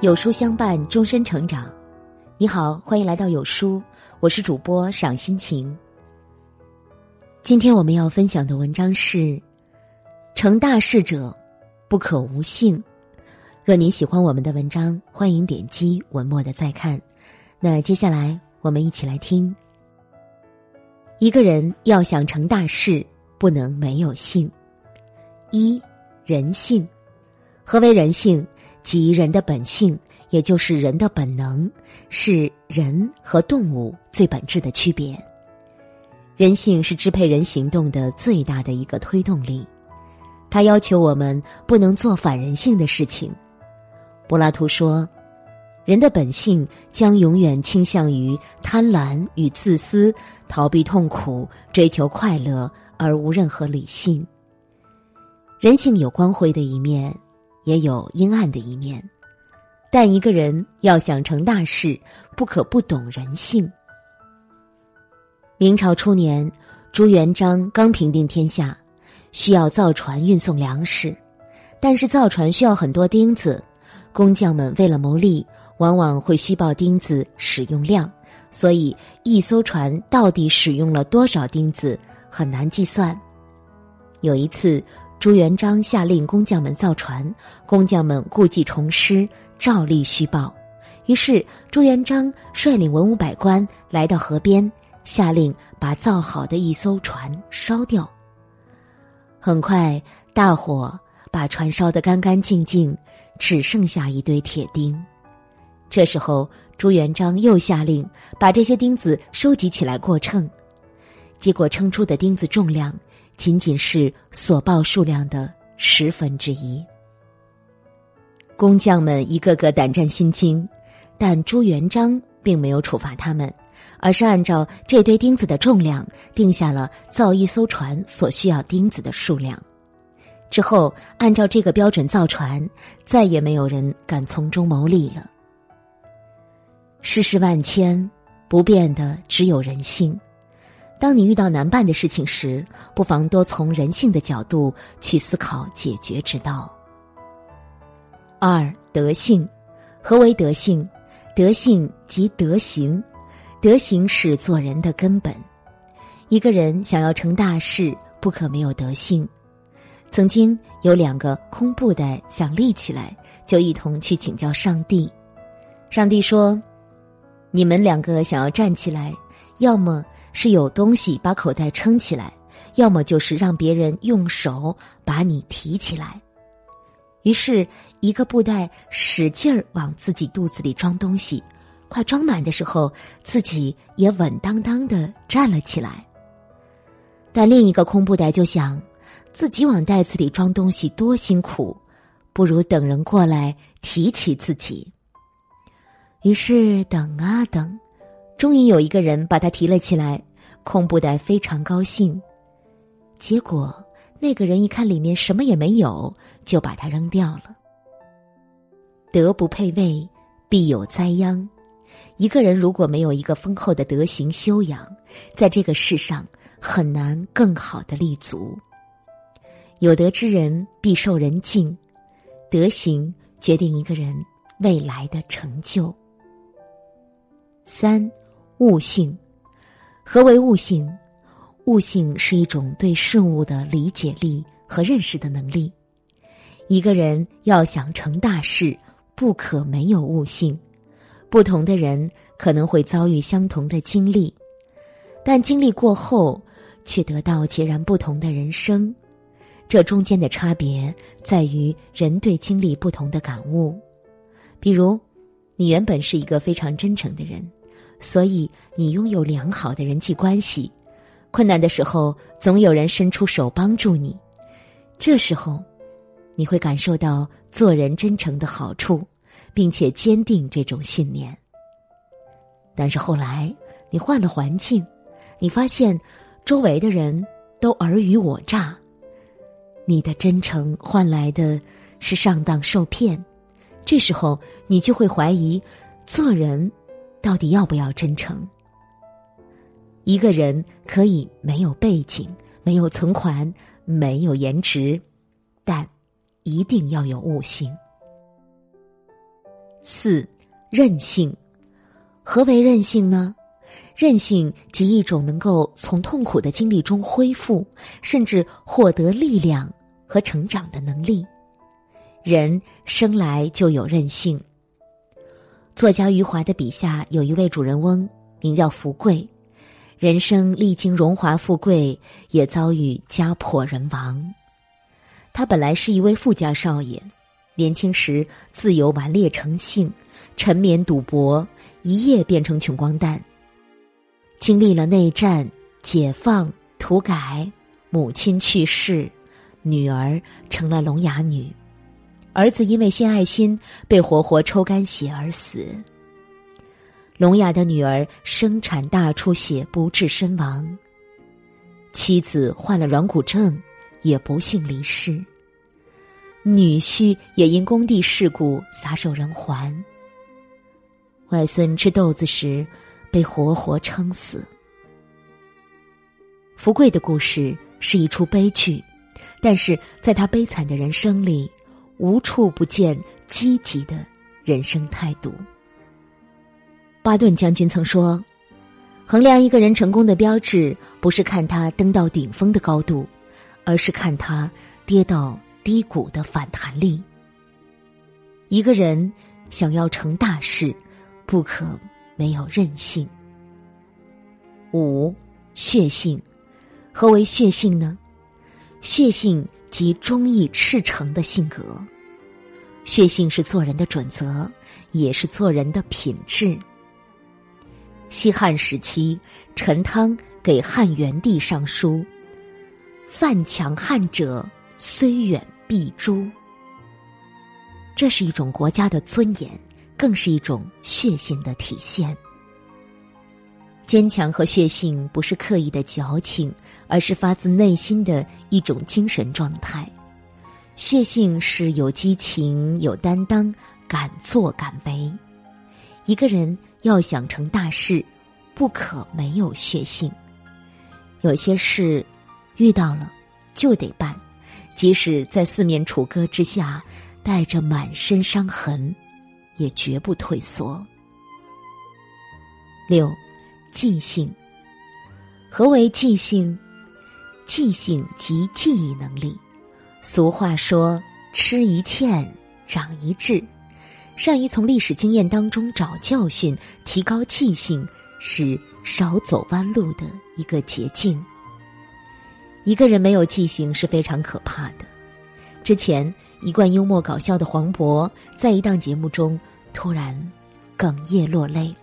有书相伴，终身成长。你好，欢迎来到有书，我是主播赏心情。今天我们要分享的文章是：成大事者不可无性。若您喜欢我们的文章，欢迎点击文末的再看。那接下来我们一起来听。一个人要想成大事，不能没有性。一人性，何为人性？即人的本性，也就是人的本能，是人和动物最本质的区别。人性是支配人行动的最大的一个推动力，它要求我们不能做反人性的事情。柏拉图说，人的本性将永远倾向于贪婪与自私，逃避痛苦，追求快乐，而无任何理性。人性有光辉的一面。也有阴暗的一面，但一个人要想成大事，不可不懂人性。明朝初年，朱元璋刚平定天下，需要造船运送粮食，但是造船需要很多钉子，工匠们为了牟利，往往会虚报钉子使用量，所以一艘船到底使用了多少钉子很难计算。有一次。朱元璋下令工匠们造船，工匠们故技重施，照例虚报。于是朱元璋率领文武百官来到河边，下令把造好的一艘船烧掉。很快，大火把船烧得干干净净，只剩下一堆铁钉。这时候，朱元璋又下令把这些钉子收集起来过秤，结果称出的钉子重量。仅仅是所报数量的十分之一。工匠们一个个胆战心惊，但朱元璋并没有处罚他们，而是按照这堆钉子的重量定下了造一艘船所需要钉子的数量。之后，按照这个标准造船，再也没有人敢从中牟利了。世事万千，不变的只有人性。当你遇到难办的事情时，不妨多从人性的角度去思考解决之道。二德性，何为德性？德性即德行，德行是做人的根本。一个人想要成大事，不可没有德性。曾经有两个空布袋想立起来，就一同去请教上帝。上帝说：“你们两个想要站起来，要么……”是有东西把口袋撑起来，要么就是让别人用手把你提起来。于是，一个布袋使劲儿往自己肚子里装东西，快装满的时候，自己也稳当当的站了起来。但另一个空布袋就想，自己往袋子里装东西多辛苦，不如等人过来提起自己。于是等啊等。终于有一个人把他提了起来，空布袋非常高兴。结果那个人一看里面什么也没有，就把它扔掉了。德不配位，必有灾殃。一个人如果没有一个丰厚的德行修养，在这个世上很难更好的立足。有德之人必受人敬，德行决定一个人未来的成就。三。悟性，何为悟性？悟性是一种对事物的理解力和认识的能力。一个人要想成大事，不可没有悟性。不同的人可能会遭遇相同的经历，但经历过后，却得到截然不同的人生。这中间的差别在于人对经历不同的感悟。比如，你原本是一个非常真诚的人。所以，你拥有良好的人际关系，困难的时候总有人伸出手帮助你。这时候，你会感受到做人真诚的好处，并且坚定这种信念。但是后来，你换了环境，你发现周围的人都尔虞我诈，你的真诚换来的是上当受骗。这时候，你就会怀疑做人。到底要不要真诚？一个人可以没有背景、没有存款、没有颜值，但一定要有悟性。四、韧性。何为韧性呢？韧性即一种能够从痛苦的经历中恢复，甚至获得力量和成长的能力。人生来就有韧性。作家余华的笔下有一位主人翁，名叫福贵，人生历经荣华富贵，也遭遇家破人亡。他本来是一位富家少爷，年轻时自由顽劣成性，沉湎赌博，一夜变成穷光蛋。经历了内战、解放、土改，母亲去世，女儿成了聋哑女。儿子因为献爱心被活活抽干血而死。聋哑的女儿生产大出血不治身亡。妻子患了软骨症，也不幸离世。女婿也因工地事故撒手人寰。外孙吃豆子时被活活撑死。福贵的故事是一出悲剧，但是在他悲惨的人生里。无处不见积极的人生态度。巴顿将军曾说：“衡量一个人成功的标志，不是看他登到顶峰的高度，而是看他跌到低谷的反弹力。”一个人想要成大事，不可没有韧性。五血性，何为血性呢？血性。及忠义赤诚的性格，血性是做人的准则，也是做人的品质。西汉时期，陈汤给汉元帝上书：“犯强汉者，虽远必诛。”这是一种国家的尊严，更是一种血性的体现。坚强和血性不是刻意的矫情，而是发自内心的一种精神状态。血性是有激情、有担当、敢作敢为。一个人要想成大事，不可没有血性。有些事遇到了就得办，即使在四面楚歌之下，带着满身伤痕，也绝不退缩。六。记性。何为记性？记性即记忆能力。俗话说：“吃一堑，长一智。”善于从历史经验当中找教训，提高记性，是少走弯路的一个捷径。一个人没有记性是非常可怕的。之前一贯幽默搞笑的黄渤，在一档节目中突然哽咽落泪。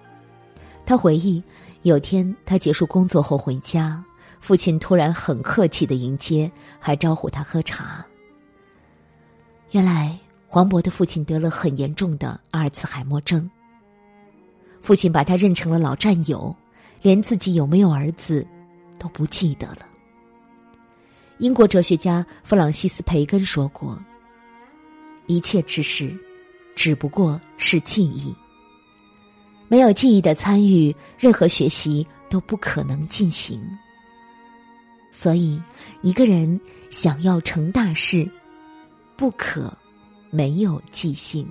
他回忆。有天，他结束工作后回家，父亲突然很客气的迎接，还招呼他喝茶。原来黄渤的父亲得了很严重的阿尔茨海默症。父亲把他认成了老战友，连自己有没有儿子都不记得了。英国哲学家弗朗西斯·培根说过：“一切之事，只不过是记忆。”没有记忆的参与，任何学习都不可能进行。所以，一个人想要成大事，不可没有记性。